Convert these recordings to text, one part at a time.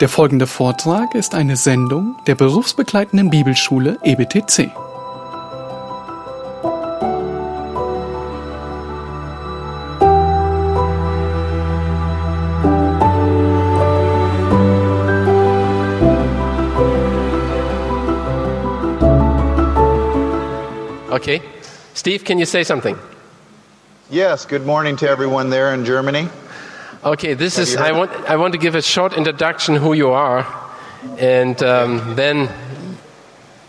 Der folgende Vortrag ist eine Sendung der berufsbegleitenden Bibelschule EBTC. Okay. Steve, can you say something? Yes, good morning to everyone there in Germany. Okay, this is. I want. I want to give a short introduction who you are, and um, then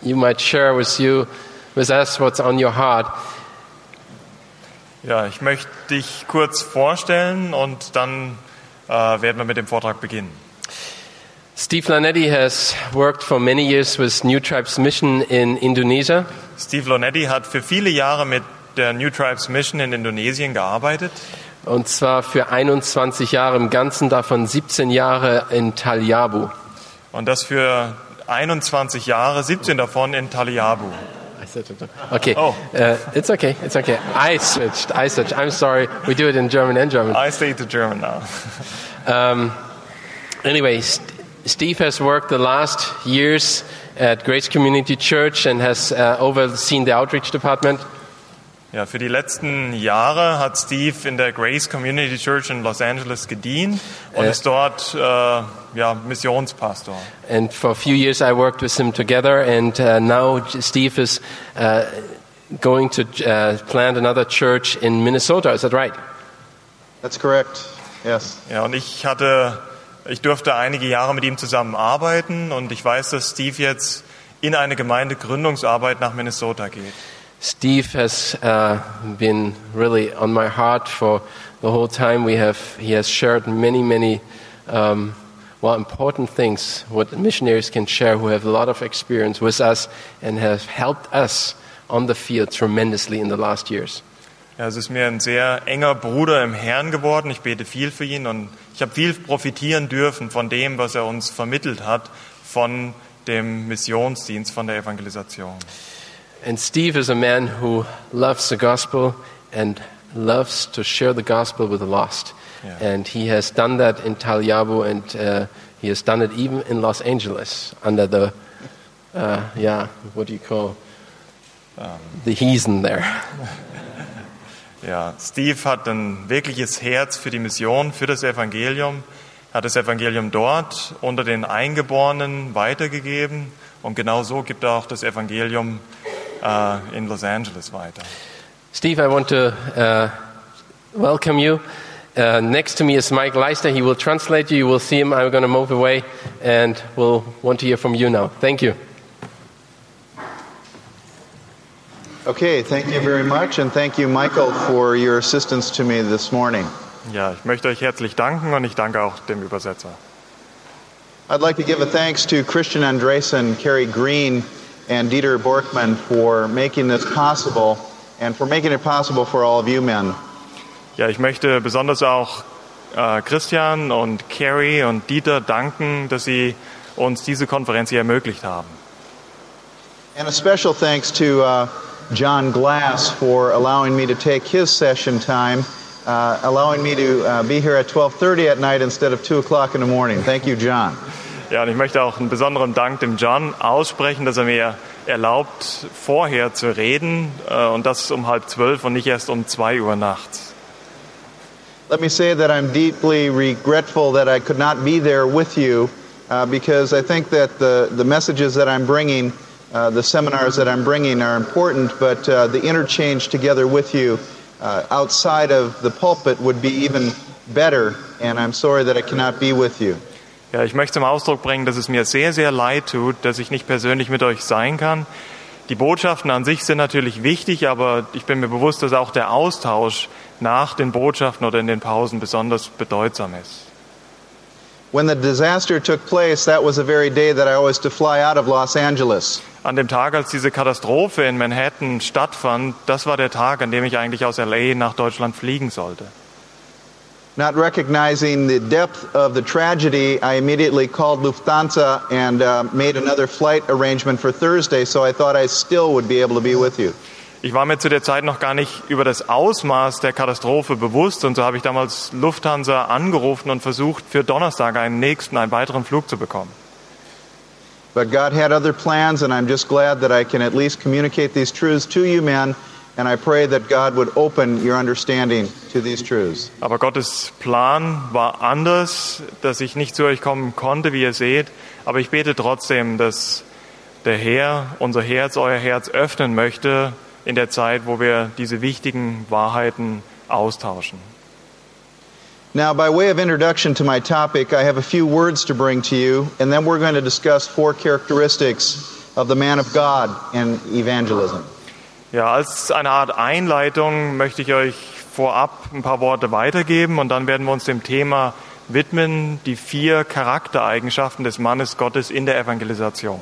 you might share with you, with us, what's on your heart. Ja, ich möchte dich kurz vorstellen und dann äh, werden wir mit dem Vortrag beginnen. Steve Lanetti has worked for many years with New Tribes Mission in Indonesia, Steve Lonetti hat für viele Jahre mit der New Tribes Mission in Indonesien gearbeitet und zwar für 21 Jahre im Ganzen, davon 17 Jahre in Taliabu. und das für 21 Jahre, 17 davon in Taliabu. I said it. Okay, Oh. uh, it's okay, it's okay. I switched. I switched. I'm sorry. We do it in German and German. I stay to German now. Um, anyway, St- Steve has worked the last years at Grace Community Church and has uh, overseen the outreach department. Ja, für die letzten Jahre hat Steve in der Grace Community Church in Los Angeles gedient und Äh. ist dort äh, ja, Missionspastor. And for a few years, I worked with him together. And uh, now Steve is uh, going to uh, plant another church in Minnesota. Is that right? That's correct. Yes. Ja, und ich hatte, ich durfte einige Jahre mit ihm zusammenarbeiten und ich weiß, dass Steve jetzt in eine Gemeindegründungsarbeit nach Minnesota geht. Steve has uh, been really on my heart for the whole time. We have, he has shared many, many, um, well, important things what missionaries can share who have a lot of experience with us and have helped us on the field tremendously in the last years. Ja, es ist mir ein sehr enger Bruder im Herrn geworden. Ich bete viel für ihn und ich habe viel profitieren dürfen von dem, was er uns vermittelt hat, von dem Missionsdienst, von der Evangelisation. And Steve is a man who loves the gospel and loves to share the gospel with the lost. Yeah. And he has done that in Taliabu and uh, he has done it even in Los Angeles under the, uh, yeah, what do you call, the heathen there. Ja, Steve hat ein wirkliches Herz für die Mission, für das Evangelium, hat das Evangelium dort unter den Eingeborenen weitergegeben und genau so gibt er auch das Evangelium äh, in Los Angeles weiter. Steve, I want to uh, welcome you. Uh, next to me is Mike Leister. He will translate you. You will see him. I'm going to move away and we'll want to hear from you now. Thank you. Okay, thank you very much, and thank you, Michael, for your assistance to me this morning. Ja, ich möchte euch herzlich danken und ich danke auch dem Übersetzer. I'd like to give a thanks to Christian Andresen, Kerry Green, and Dieter Borkman for making this possible and for making it possible for all of you men. Ja, ich möchte besonders auch äh, Christian und Carrie und Dieter danken, dass sie uns diese Konferenz hier ermöglicht haben. And a special thanks to uh, John Glass for allowing me to take his session time, uh, allowing me to uh, be here at 12:30 at night instead of 2 o'clock in the morning. Thank you, John. Ja, und ich möchte auch einen besonderen Dank dem John aussprechen, dass er mir erlaubt, vorher zu reden äh, und das um halb zwölf und nicht erst um zwei Uhr nachts. Let me say that I'm deeply regretful that I could not be there with you uh, because I think that the, the messages that I'm bringing, uh, the seminars that I'm bringing are important, but uh, the interchange together with you uh, outside of the pulpit would be even better, and I'm sorry that I cannot be with you. Ja, ich möchte zum Ausdruck bringen, dass es mir sehr, sehr leid tut, dass ich nicht persönlich mit euch sein kann. Die Botschaften an sich sind natürlich wichtig, aber ich bin mir bewusst, dass auch der Austausch nach den Botschaften oder in den Pausen besonders bedeutsam ist. When the disaster took place, that was the very day that I was to fly out of Los Angeles. An dem Tag, als diese Katastrophe in Manhattan stattfand, das war der Tag, an dem ich eigentlich aus LA nach Deutschland fliegen sollte. Not recognizing the depth of the tragedy, I immediately called Lufthansa and uh, made another flight arrangement for Thursday, so I thought I still would be able to be with you. Ich war mir zu der Zeit noch gar nicht über das Ausmaß der Katastrophe bewusst und so habe ich damals Lufthansa angerufen und versucht, für Donnerstag einen nächsten, einen weiteren Flug zu bekommen. But God had other plans, and I'm just glad that I can at least communicate these truths to you men, and I pray that God would open your understanding to these truths. Aber Gottes Plan war anders, dass ich nicht zu euch kommen konnte, wie ihr seht. Aber ich bete trotzdem, dass der Herr unser Herz, euer Herz öffnen möchte in der Zeit, wo wir diese wichtigen Wahrheiten austauschen. Now, by way of introduction to my topic, I have a few words to bring to you, and then we're going to discuss four characteristics of the man of God in evangelism. Ja, als eine Art Einleitung möchte ich euch vorab ein paar Worte weitergeben und dann werden wir uns dem Thema widmen, die vier Charaktereigenschaften des Mannes Gottes in der Evangelisation.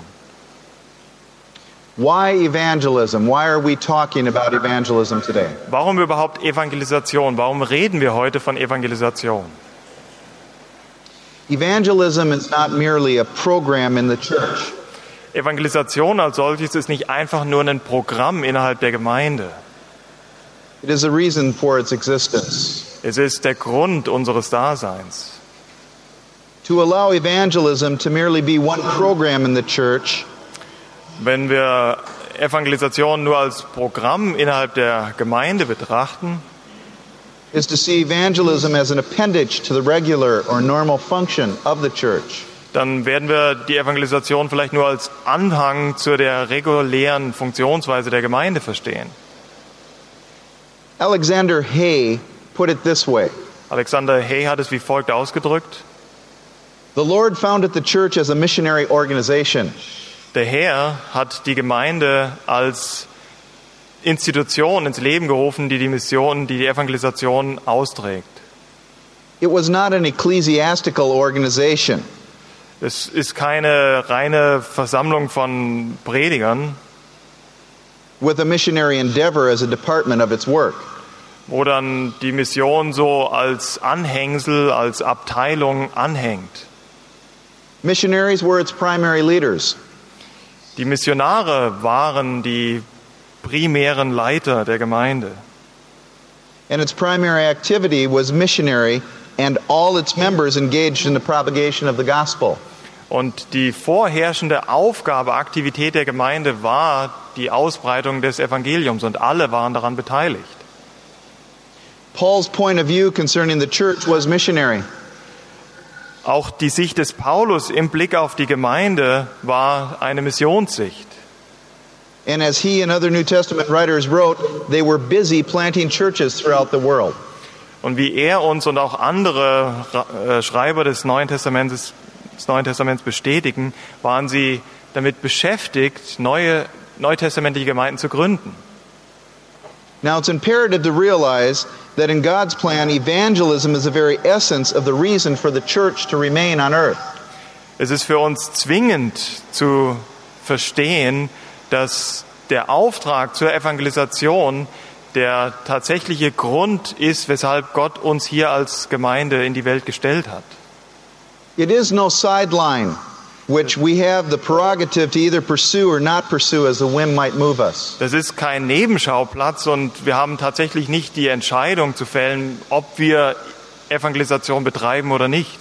Why evangelism? Why are we talking about evangelism today? Warum überhaupt Evangelisation? Warum reden wir heute von Evangelisation? Evangelism is not merely a program in the church. Evangelisation als solches ist nicht einfach nur ein Programm innerhalb der Gemeinde. It is a reason for its existence. Es ist der Grund unseres Daseins. To allow evangelism to merely be one program in the church Wenn wir Evangelisation nur als Programm innerhalb der Gemeinde betrachten, is to see evangelism as an appendage to the regular or normal function of the church. Dann werden wir die Evangelisation vielleicht nur als Anhang zu der regulären Funktionsweise der Gemeinde verstehen. Alexander Hay put it this way Alexander Hay hat es wie folgt ausgedrückt. The Lord founded the church as a missionary organization. Der Herr hat die Gemeinde als Institution ins Leben gerufen, die die Mission, die die Evangelisation austrägt. It was not an ecclesiastical organization. Es ist keine reine Versammlung von Predigern, with a missionary endeavor as a department of its work. wo dann die Mission so als Anhängsel, als Abteilung anhängt. Missionaries were its primary leaders. Die Missionare waren die primären Leiter der Gemeinde. and its primary activity was missionary, and all its members engaged in the propagation of the gospel. Und die vorherrschende Aufgabe, Aktivität der Gemeinde war die Ausbreitung des Evangeliums und alle waren daran beteiligt. Paul's point of view concerning the church was missionary. Auch die Sicht des Paulus im Blick auf die Gemeinde war eine Missionssicht. And as he and other New Testament writers wrote, they were busy planting churches throughout the world. Und wie er uns und auch andere äh, Schreiber des Neuen Testaments, des Neuen Testaments bestätigen, waren sie damit beschäftigt, neue neutestamentliche Gemeinden zu gründen. Now, it's imperative to realize that in God's plan, evangelism is the very essence of the reason for the church to remain on earth. Es ist für uns zwingend zu verstehen, dass der Auftrag zur Evangelisation der tatsächliche Grund ist, weshalb Gott uns hier als Gemeinde in die Welt gestellt hat. It is no sideline which we have the prerogative to either pursue or not pursue as the whim might move us. Das ist kein Nebenschauplatz und wir haben tatsächlich nicht die Entscheidung zu fällen, ob wir Evangelisation betreiben oder nicht.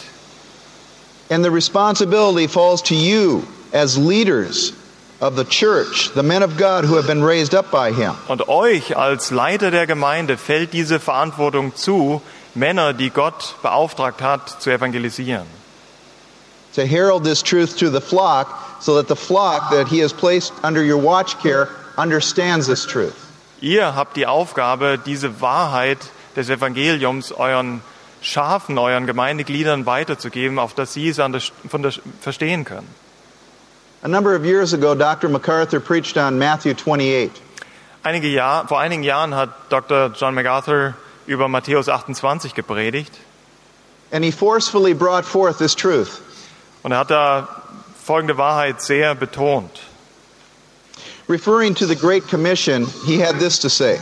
And the responsibility falls to you as leaders of the church, the men of God who have been raised up by Him. Und euch als Leiter der Gemeinde fällt diese Verantwortung zu, Männer, die Gott beauftragt hat, zu evangelisieren. To herald this truth to the flock so that the flock that He has placed under your watch care understands this truth. Ihr habt die Aufgabe, diese Wahrheit des Evangeliums euren Schafen, euren Gemeindegliedern weiterzugeben, auf dass sie es der, von der, verstehen können. A number of years ago, Dr. MacArthur preached on Matthew 28. Einige Jahr, vor einigen Jahren hat Dr. John MacArthur über Matthäus 28 gepredigt And he forcefully brought forth this truth. Und er hat da folgende Wahrheit sehr betont. Referring to the Great Commission, he had this to say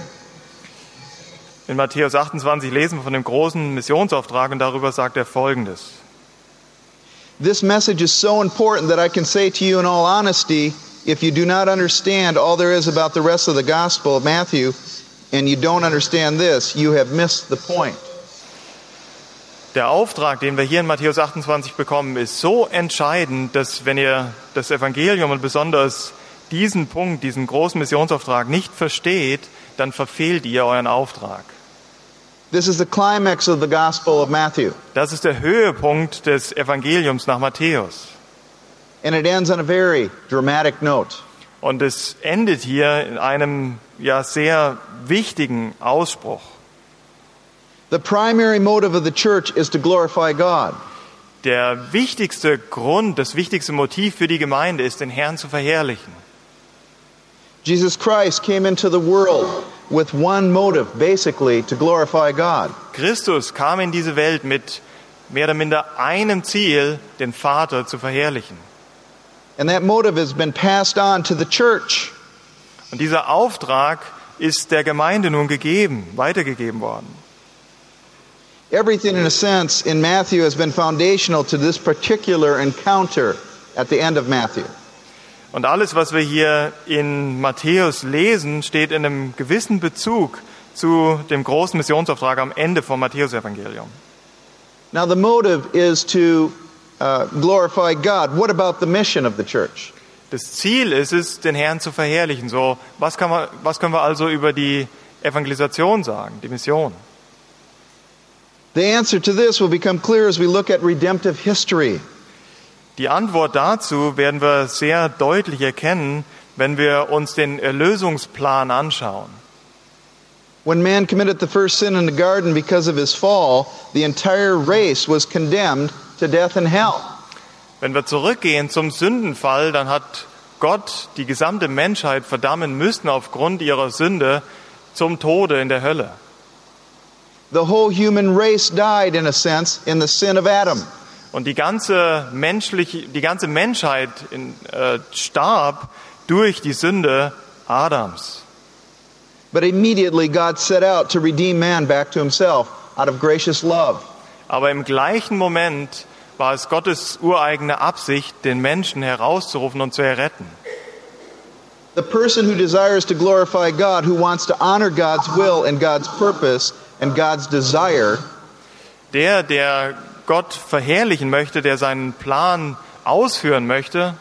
In Matthäus 28 lesen wir von dem großen Missionsauftrag und darüber sagt er folgendes. This message is so important that I can say to you in all honesty if you do not understand all there is about the rest of the Gospel of Matthew and you don't understand this, you have missed the point. Der Auftrag, den wir hier in Matthäus 28 bekommen, ist so entscheidend, dass wenn ihr das Evangelium und besonders diesen Punkt, diesen großen Missionsauftrag nicht versteht, dann verfehlt ihr euren Auftrag. This is the climax of the Gospel of Matthew, Das ist der Höhepunkt des Evangeliums nach Matthäus. and it ends on a very dramatic note. Und es endet hier in einem ja sehr wichtigen Ausspruch. The primary motive of the church is to glorify God. Der wichtigste Grund, das wichtigste Motiv für die Gemeinde ist, den Herrn zu verherrlichen. Jesus Christ came into the world with one motive, basically, to glorify God. Christus kam in diese Welt mit mehr oder minder einem Ziel, den Vater zu verherrlichen. And that motive has been passed on to the church. Und dieser Auftrag ist der Gemeinde nun gegeben, weitergegeben worden. Everything, in a sense, in Matthew has been foundational to this particular encounter at the end of Matthew. Und alles, was wir hier in Matthäus lesen, steht in einem gewissen Bezug zu dem großen Missionsauftrag am Ende vom Matthäusevangelium. Now, the motive is to uh, glorify God. What about the mission of the church? Das Ziel ist es, den Herrn zu verherrlichen. So, was, kann man, was können wir also über die Evangelisation sagen, die Mission? The answer to this will become clear as we look at redemptive history. Die Antwort dazu werden wir sehr deutlich erkennen, wenn wir uns den Erlösungsplan anschauen. When man committed the first sin in the garden because of his fall, the entire race was condemned to death and hell. Wenn wir zurückgehen zum Sündenfall, dann hat Gott die gesamte Menschheit verdammen müssen aufgrund ihrer Sünde zum Tode in der Hölle. The whole human race died, in a sense, in the sin of Adam. Und die ganze, menschliche, die ganze Menschheit in, äh, starb durch die Sünde Adams. But immediately God set out to redeem man back to himself out of gracious love. Aber im gleichen Moment war es Gottes ureigene Absicht, den Menschen herauszurufen und zu erretten. The person who desires to glorify God, who wants to honor God's will and God's purpose and God's desire, Der, der Gott verherrlichen möchte, der seinen Plan ausführen möchte,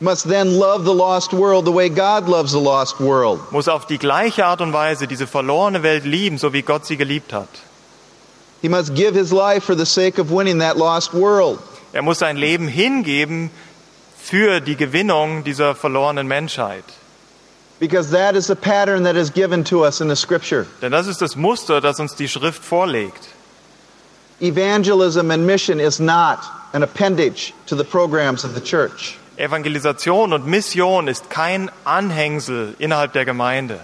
must then love the lost world the way God loves the lost world. muss auf die gleiche Art und Weise diese verlorene Welt lieben, so wie Gott sie geliebt hat. He must give his life for the sake of winning that lost world. Er muss sein Leben hingeben für die Gewinnung dieser verlorenen Menschheit. Because that is the pattern that is given to us in the scripture. Denn das ist das Muster, das uns die Schrift vorlegt. Evangelism and mission is not an appendage to the programs of the church. Evangelisation und Mission ist kein Anhängsel innerhalb der Gemeinde.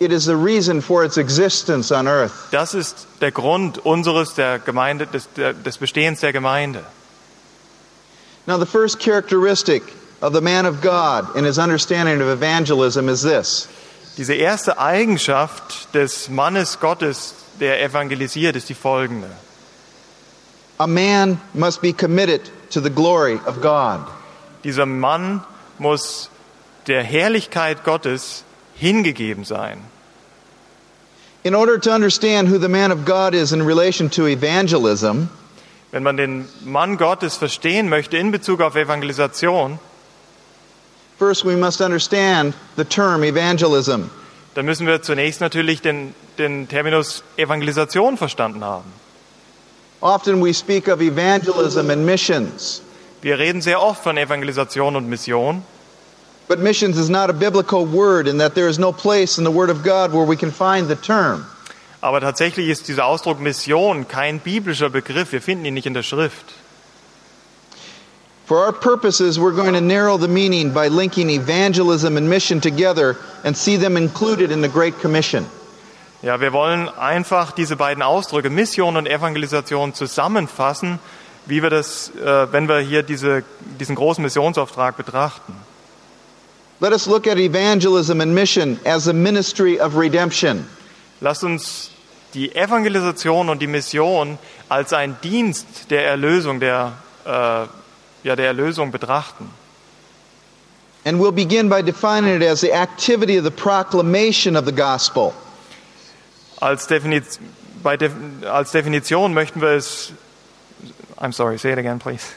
It is the reason for its existence on earth. Das ist der Grund unseres der Gemeinde, des, des Bestehens der Gemeinde. Now, the first characteristic of the man of God in his understanding of evangelism is this Diese erste Eigenschaft des Mannes Gottes, der evangelisiert, ist die folgende. a man must be committed to the glory of God. Dieser Mann muss der Herrlichkeit Gottes hingegeben sein. In order to understand who the man of God is in relation to evangelism, Wenn man den Mann Gottes verstehen möchte in Bezug auf Evangelisation, first we must understand the term evangelism. dann müssen wir zunächst natürlich den, den Terminus Evangelisation verstanden haben. Often we speak of evangelism and missions, Wir reden sehr oft von Evangelisation und Mission, but missions is not a biblical word in that there is no place in the Word of God where we can find the term. aber tatsächlich ist dieser Ausdruck Mission kein biblischer Begriff. Wir finden ihn nicht in der Schrift. For our purposes, we're going to narrow the meaning by linking evangelism and mission together and see them included in the Great Commission. Ja, wir wollen einfach diese beiden Ausdrücke Mission und Evangelisation zusammenfassen, wie wir das, äh, wenn wir hier diese, diesen großen Missionsauftrag betrachten. Let us look at evangelism and mission as a ministry of redemption. Lasst uns die Evangelisation und die Mission als ein Dienst der Erlösung, der, äh, ja, der Erlösung betrachten. And we'll begin by defining it as the activity of the proclamation of the gospel. Als, Definiz Def als Definition möchten wir es. I'm sorry, say it again, please.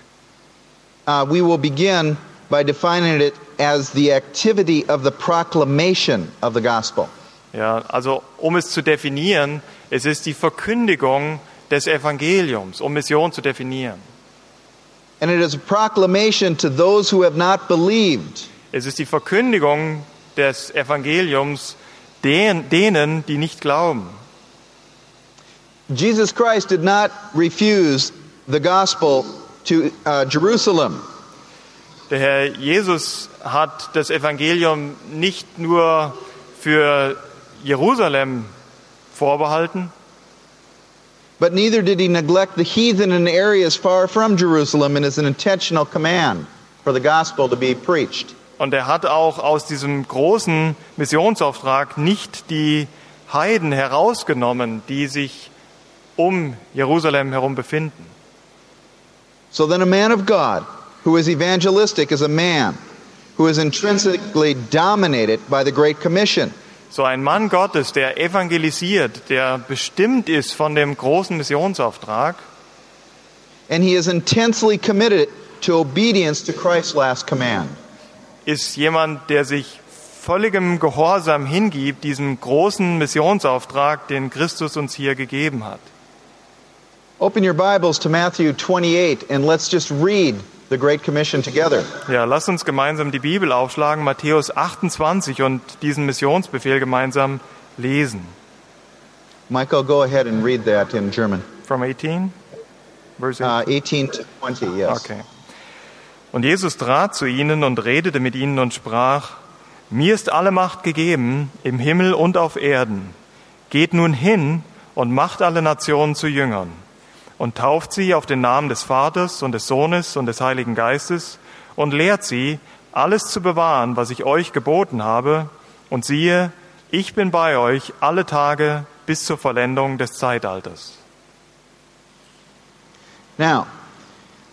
Uh, we will begin by defining it as the activity of the proclamation of the gospel. Ja, also um es zu definieren, es ist die Verkündigung des Evangeliums, um Mission zu definieren. And it is a proclamation to those who have not believed. Es ist die Verkündigung des Evangeliums den, denen, die nicht glauben. Jesus Christ did not refuse the gospel to uh, Jerusalem. Der Herr Jesus hat das Evangelium nicht nur für Jerusalem vorbehalten, But neither did he neglect the heathen in areas far from Jerusalem and is an intentional command for the gospel to be preached. und er hat auch aus diesem großen Missionsauftrag nicht die Heiden herausgenommen, die sich um Jerusalem herum befinden. So then, a man of God who is evangelistic is a man who is intrinsically dominated by the Great Commission. So ein Mann Gottes, der evangelisiert, der bestimmt ist von dem großen Missionsauftrag And he is intensely committed to obedience to Christ's last command. ist jemand, der sich völligem Gehorsam hingibt, diesem großen Missionsauftrag, den Christus uns hier gegeben hat. Open your Bibles to Matthew 28 and let's just read the Great Commission together. Ja, lasst uns gemeinsam die Bibel aufschlagen, Matthäus 28 und diesen Missionsbefehl gemeinsam lesen. Michael, go ahead and read that in German. From 18? Verse Uh, 18 to 20, yes. Okay. Und Jesus trat zu ihnen und redete mit ihnen und sprach, Mir ist alle Macht gegeben, im Himmel und auf Erden. Geht nun hin und macht alle Nationen zu Jüngern und tauft sie auf den Namen des Vaters und des Sohnes und des Heiligen Geistes und lehrt sie, alles zu bewahren, was ich euch geboten habe. Und siehe, ich bin bei euch alle Tage bis zur Vollendung des Zeitalters. Now,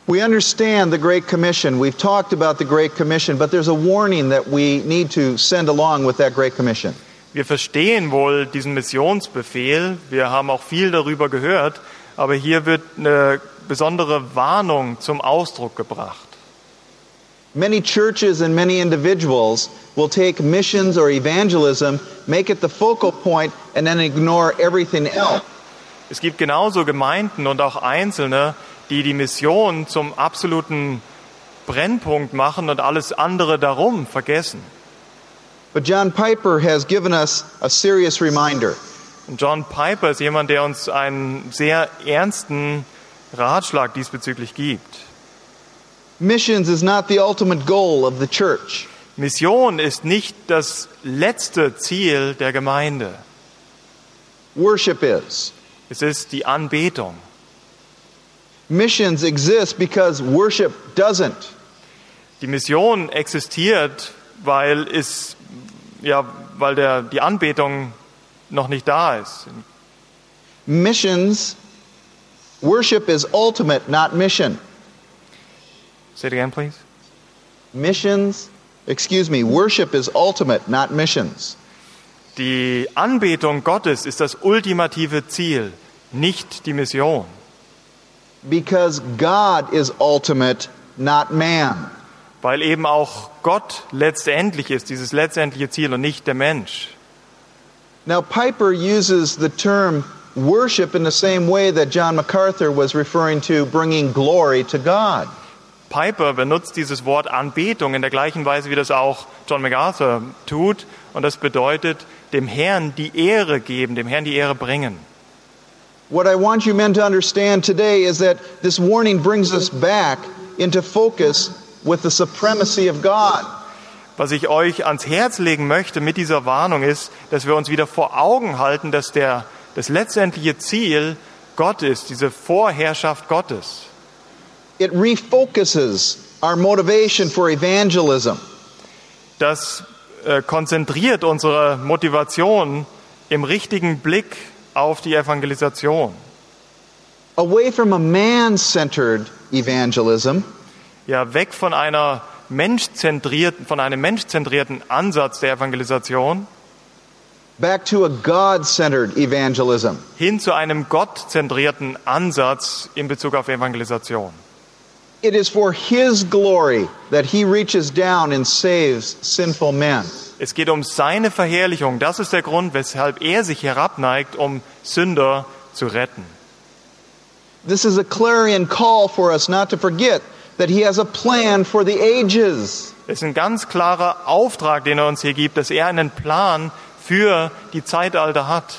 we understand the Great Commission. We've talked about the Great Commission, but there's a warning that we need to send along with that Great Commission. Wir verstehen wohl diesen Missionsbefehl, wir haben auch viel darüber gehört, aber hier wird eine besondere Warnung zum Ausdruck gebracht. Many churches and many individuals will take missions or evangelism, make it the focal point, and then ignore everything else. Es gibt genauso Gemeinden und auch Einzelne, die die Mission zum absoluten Brennpunkt machen und alles andere darum vergessen. But John Piper has given us a serious reminder. Und John Piper ist jemand, der uns einen sehr ernsten Ratschlag diesbezüglich gibt. Missions is not the ultimate goal of the church. Mission ist nicht das letzte Ziel der Gemeinde. Worship is. Es ist die Anbetung. Missions exist because worship doesn't. Die Mission existiert, weil es ja, weil der, die Anbetung noch nicht da ist. Missions, worship is ultimate, not mission. Say it again, please. Missions, excuse me, worship is ultimate, not missions. Die Anbetung Gottes ist das ultimative Ziel, nicht die Mission. Because God is ultimate, not man. Weil eben auch Gott letztendlich ist, dieses letztendliche Ziel und nicht der Mensch. Now, Piper uses the term worship in the same way that John MacArthur was referring to bringing glory to God. Piper benutzt dieses Wort Anbetung in der gleichen Weise, wie das auch John MacArthur tut. Und das bedeutet, dem Herrn die Ehre geben, dem Herrn die Ehre bringen. What I want you men to understand today is that this warning brings us back into focus with the supremacy of God. Was ich euch ans Herz legen möchte mit dieser Warnung ist, dass wir uns wieder vor Augen halten, dass der, das letztendliche Ziel Gott ist, diese Vorherrschaft Gottes. It refocuses our motivation for evangelism. Das äh, konzentriert unsere Motivation im richtigen Blick auf die Evangelisation. Away from a man centered evangelism Ja, weg von einer menschzentrierten, von einem menschzentrierten Ansatz der Evangelisation back to a God evangelism. hin zu einem gottzentrierten Ansatz in Bezug auf Evangelisation. It is for His glory that He reaches down and saves sinful men. Es geht um seine Verherrlichung. Das ist der Grund, weshalb er sich herabneigt, um Sünder zu retten. This is a clarion call for us not to forget that He has a plan for the ages. Es ist ein ganz klarer Auftrag, den er uns hier gibt, dass er einen Plan für die Zeitalter hat.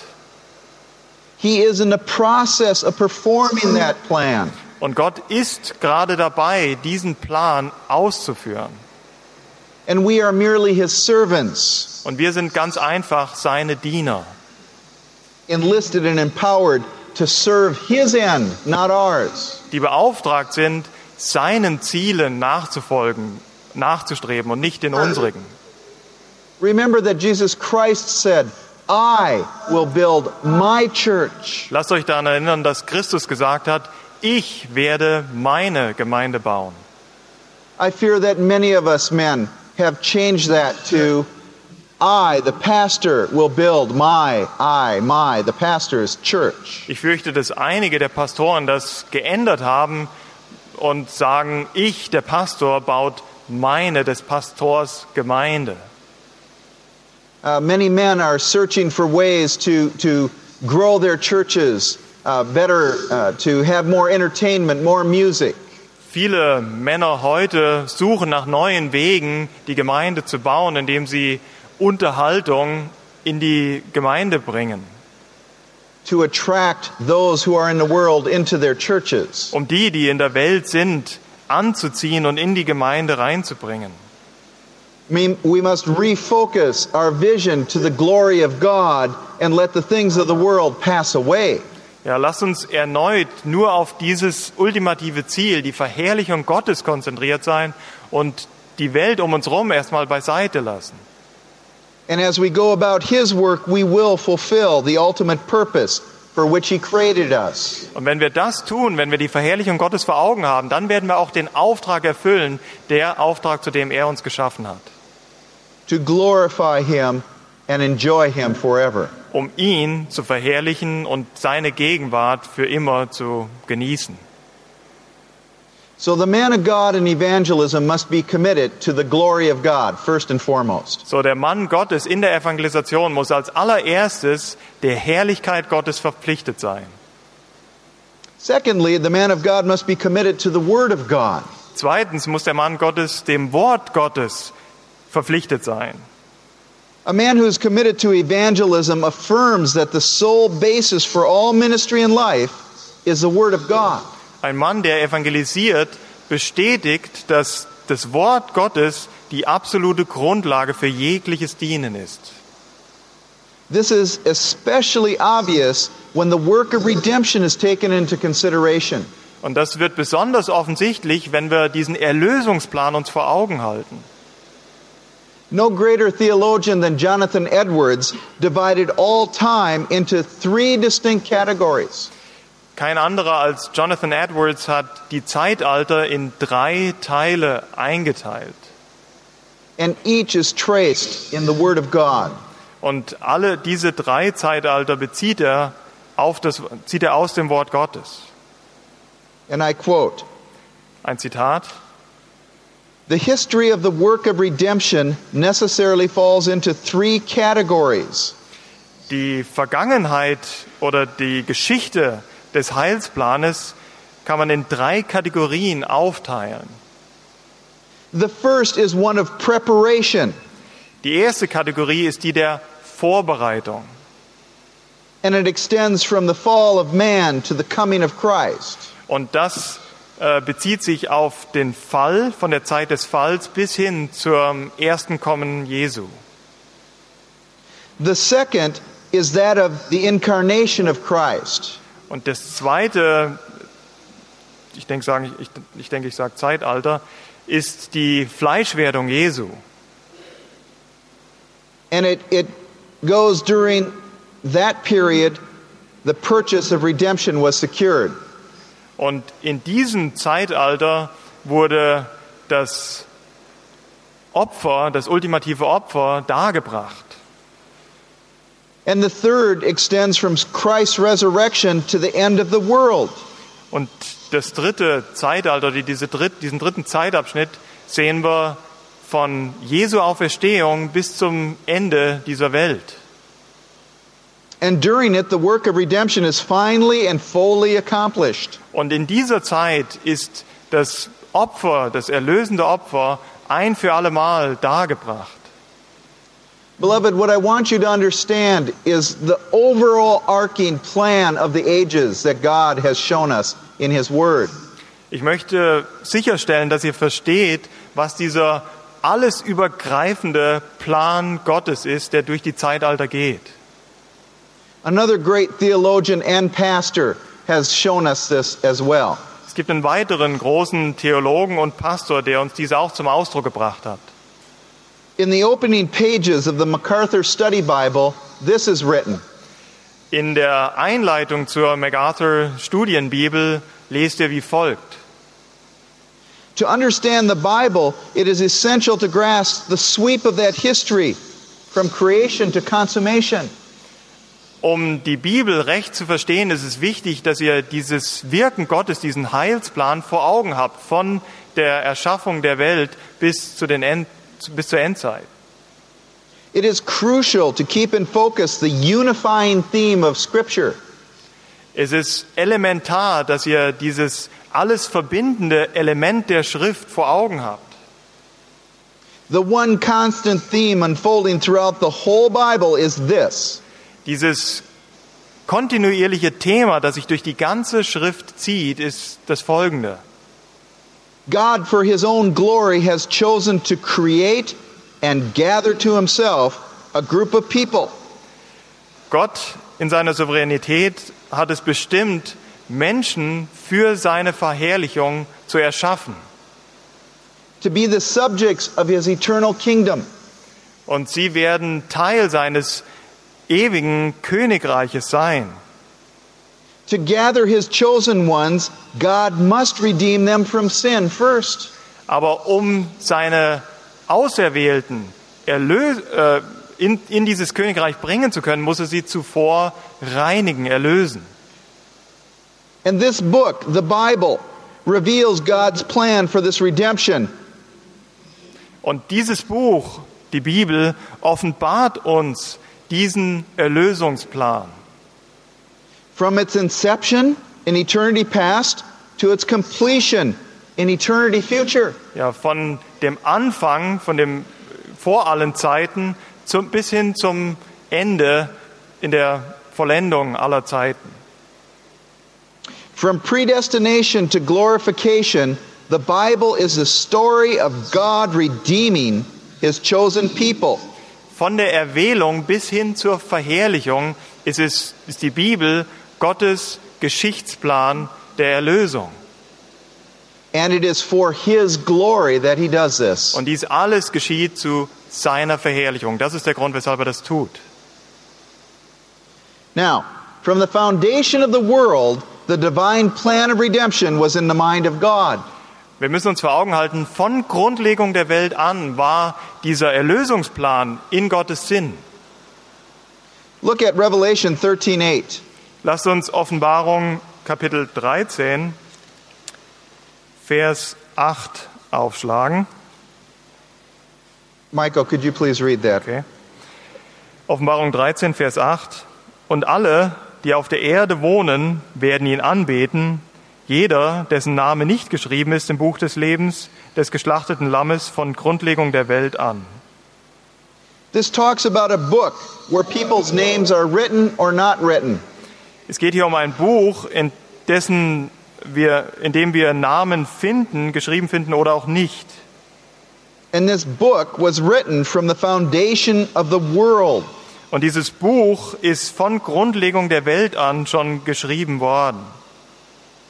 He is in the process of performing that plan. Und Gott ist gerade dabei, diesen Plan auszuführen. And we are merely His servants, Und wir sind ganz einfach seine Diener, enlisted and empowered to serve His end, not ours. die beauftragt sind, seinen Zielen nachzufolgen, nachzustreben und nicht den unsrigen. Remember that Jesus Christ said, I will build my church. Lasst euch daran erinnern, dass Christus gesagt hat, ich werde meine Gemeinde bauen. I fear that many of us men have changed that to I, the pastor, will build my, I, my, the pastor's church. Ich fürchte, dass einige der Pastoren das geändert haben und sagen, ich, der Pastor, baut meine, des Pastors Gemeinde. Uh, many men are searching for ways to, to grow their churches uh, better, uh, to have more entertainment, more music. Viele Männer heute suchen nach neuen Wegen, die Gemeinde zu bauen, indem sie Unterhaltung in die Gemeinde bringen, to attract those who are in the world into their churches. um die, die in der Welt sind, anzuziehen und in die Gemeinde reinzubringen. We must refocus our vision to the glory of God and let the things of the world pass away. Ja, lass uns erneut nur auf dieses ultimative Ziel, die Verherrlichung Gottes konzentriert sein und die Welt um uns herum erstmal beiseite lassen. And as we go about His work, we will fulfill the ultimate purpose for which He created us. Und wenn wir das tun, wenn wir die Verherrlichung Gottes vor Augen haben, dann werden wir auch den Auftrag erfüllen, der Auftrag, zu dem er uns geschaffen hat, to glorify Him and enjoy Him forever. um ihn zu verherrlichen und seine Gegenwart für immer zu genießen. So the man of God in evangelism must be committed to the glory of God, first and foremost. So, der Mann Gottes in der Evangelisation muss als allererstes der Herrlichkeit Gottes verpflichtet sein. Secondly, the man of God must be committed to the Word of God. Zweitens muss der Mann Gottes dem Wort Gottes verpflichtet sein. A man who is committed to evangelism affirms that the sole basis for all ministry in life is the Word of God. Ein Mann, der evangelisiert, bestätigt, dass das Wort Gottes die absolute Grundlage für jegliches Dienen ist. This is especially obvious when the work of redemption is taken into consideration. Und das wird besonders offensichtlich, wenn wir diesen Erlösungsplan uns vor Augen halten. No greater theologian than Jonathan Edwards divided all time into three distinct categories. Kein anderer als Jonathan Edwards hat die Zeitalter in drei Teile eingeteilt. And each is traced in the Word of God. Und alle diese drei Zeitalter bezieht er, auf das, zieht er aus dem Wort Gottes. And I quote Ein Zitat. The history of the work of redemption necessarily falls into three categories. Die Vergangenheit oder die Geschichte des Heilsplanes kann man in drei Kategorien aufteilen. The first is one of preparation, Die erste Kategorie ist die der Vorbereitung. and it extends from the fall of man to the coming of Christ. Und das äh, bezieht sich auf den Fall von der Zeit des Falls bis hin zum ersten Kommen Jesu. The second is that of the incarnation of Christ. Und das zweite, ich denke, sagen, ich, ich, denke, ich sage Zeitalter, ist die Fleischwerdung Jesu. And it, it goes during that period, the purchase of redemption was secured. Und in diesem Zeitalter wurde das Opfer, das ultimative Opfer dargebracht. And the third extends from Christ's resurrection to the end of the world. Und das dritte Zeitalter, die- diese dritt, diesen dritten Zeitabschnitt, sehen wir von Jesu Auferstehung bis zum Ende dieser Welt. And during it, the work of redemption is finally and fully accomplished. Und in dieser Zeit ist das Opfer, das erlösende Opfer, ein für allemal dargebracht. Beloved, what I want you to understand is the overall arcing plan of the ages that God has shown us in His Word. Ich möchte sicherstellen, dass ihr versteht, was dieser alles übergreifende Plan Gottes ist, der durch die Zeitalter geht. Another great theologian and pastor has shown us this as well. Es gibt einen weiteren großen Theologen und Pastor, der uns dies auch zum Ausdruck gebracht hat. In the opening pages of the MacArthur Study Bible, this is written In der Einleitung zur MacArthur Studienbibel lest ihr wie folgt. To understand the Bible, it is essential to grasp the sweep of that history from creation to consummation. Um die Bibel recht zu verstehen, ist es wichtig, dass ihr dieses Wirken Gottes, diesen Heilsplan vor Augen habt, von der Erschaffung der Welt bis, zu den End, bis zur Endzeit. It is crucial to keep in focus the unifying theme of Scripture. Es ist elementar, dass ihr dieses alles verbindende Element der Schrift vor Augen habt. The one constant theme unfolding throughout the whole Bible is this Dieses kontinuierliche Thema, das sich durch die ganze Schrift zieht, ist das folgende. God, for His own glory, has chosen to create and gather to Himself a group of people. Gott in seiner Souveränität hat es bestimmt, Menschen für seine Verherrlichung zu erschaffen. to be the subjects of his eternal kingdom. Und sie werden Teil seines ewigen Königreiches sein. To gather his chosen ones, God must redeem them from sin first. Aber um seine Auserwählten erlös äh, in, in dieses Königreich bringen zu können, muss er sie zuvor reinigen, erlösen. And this book, the Bible, reveals God's plan for this redemption. Und dieses Buch, die Bibel, offenbart uns diesen Erlösungsplan. From its inception in eternity past to its completion in eternity future. Ja, von dem Anfang, von dem vor allen Zeiten zum, bis hin zum Ende in der Vollendung aller Zeiten. From predestination to glorification, the Bible is the story of God redeeming his chosen people. Von der Erwählung bis hin zur Verherrlichung ist, es, ist die Bibel Gottes Geschichtsplan der Erlösung. And it is for his glory that he does this. Und dies alles geschieht zu seiner Verherrlichung. Das ist der Grund, weshalb er das tut. Now, from the foundation of the world, the divine plan of redemption was in the mind of God. Wir müssen uns vor Augen halten, von Grundlegung der Welt an war dieser Erlösungsplan in Gottes Sinn. Look at Revelation 13:8. Lasst uns Offenbarung Kapitel 13, Vers 8 aufschlagen. Michael, could you please read that? Okay. Offenbarung 13, Vers 8. Und alle, die auf der Erde wohnen, werden ihn anbeten, jeder, dessen Name nicht geschrieben ist im Buch des Lebens des geschlachteten Lammes von Grundlegung der Welt an. This talks about a book where people's names are written or not written. Es geht hier um ein Buch, in, dessen wir, in dem wir Namen finden, geschrieben finden oder auch nicht. And this book was written from the foundation of the world. Und dieses Buch ist von Grundlegung der Welt an schon geschrieben worden,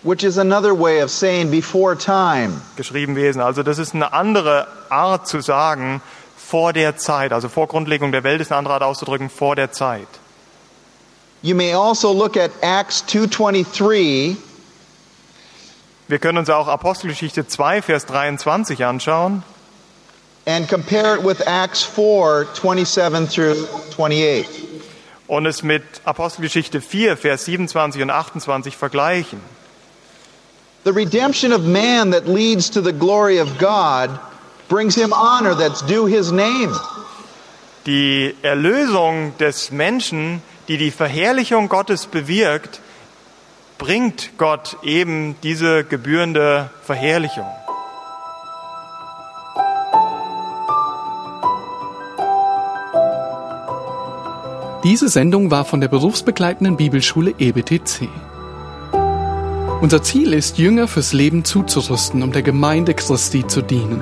which is another way of saying before time. geschrieben gewesen. Also das ist eine andere Art zu sagen, vor der Zeit. Also vor Grundlegung der Welt ist eine andere Art auszudrücken, vor der Zeit. You may also look at Acts 2:23 Wir können uns auch Apostelgeschichte 2, Vers 23 anschauen. and compare it with Acts 4:27 through 28. und es mit Apostelgeschichte 4, Vers 27 und 28 vergleichen. The redemption of man that leads to the glory of God brings him honor that's due his name. Die Erlösung des Menschen, die die Verherrlichung Gottes bewirkt, bringt Gott eben diese gebührende Verherrlichung. Diese Sendung war von der berufsbegleitenden Bibelschule EBTC. Unser Ziel ist, Jünger fürs Leben zuzurüsten, um der Gemeinde Christi zu dienen.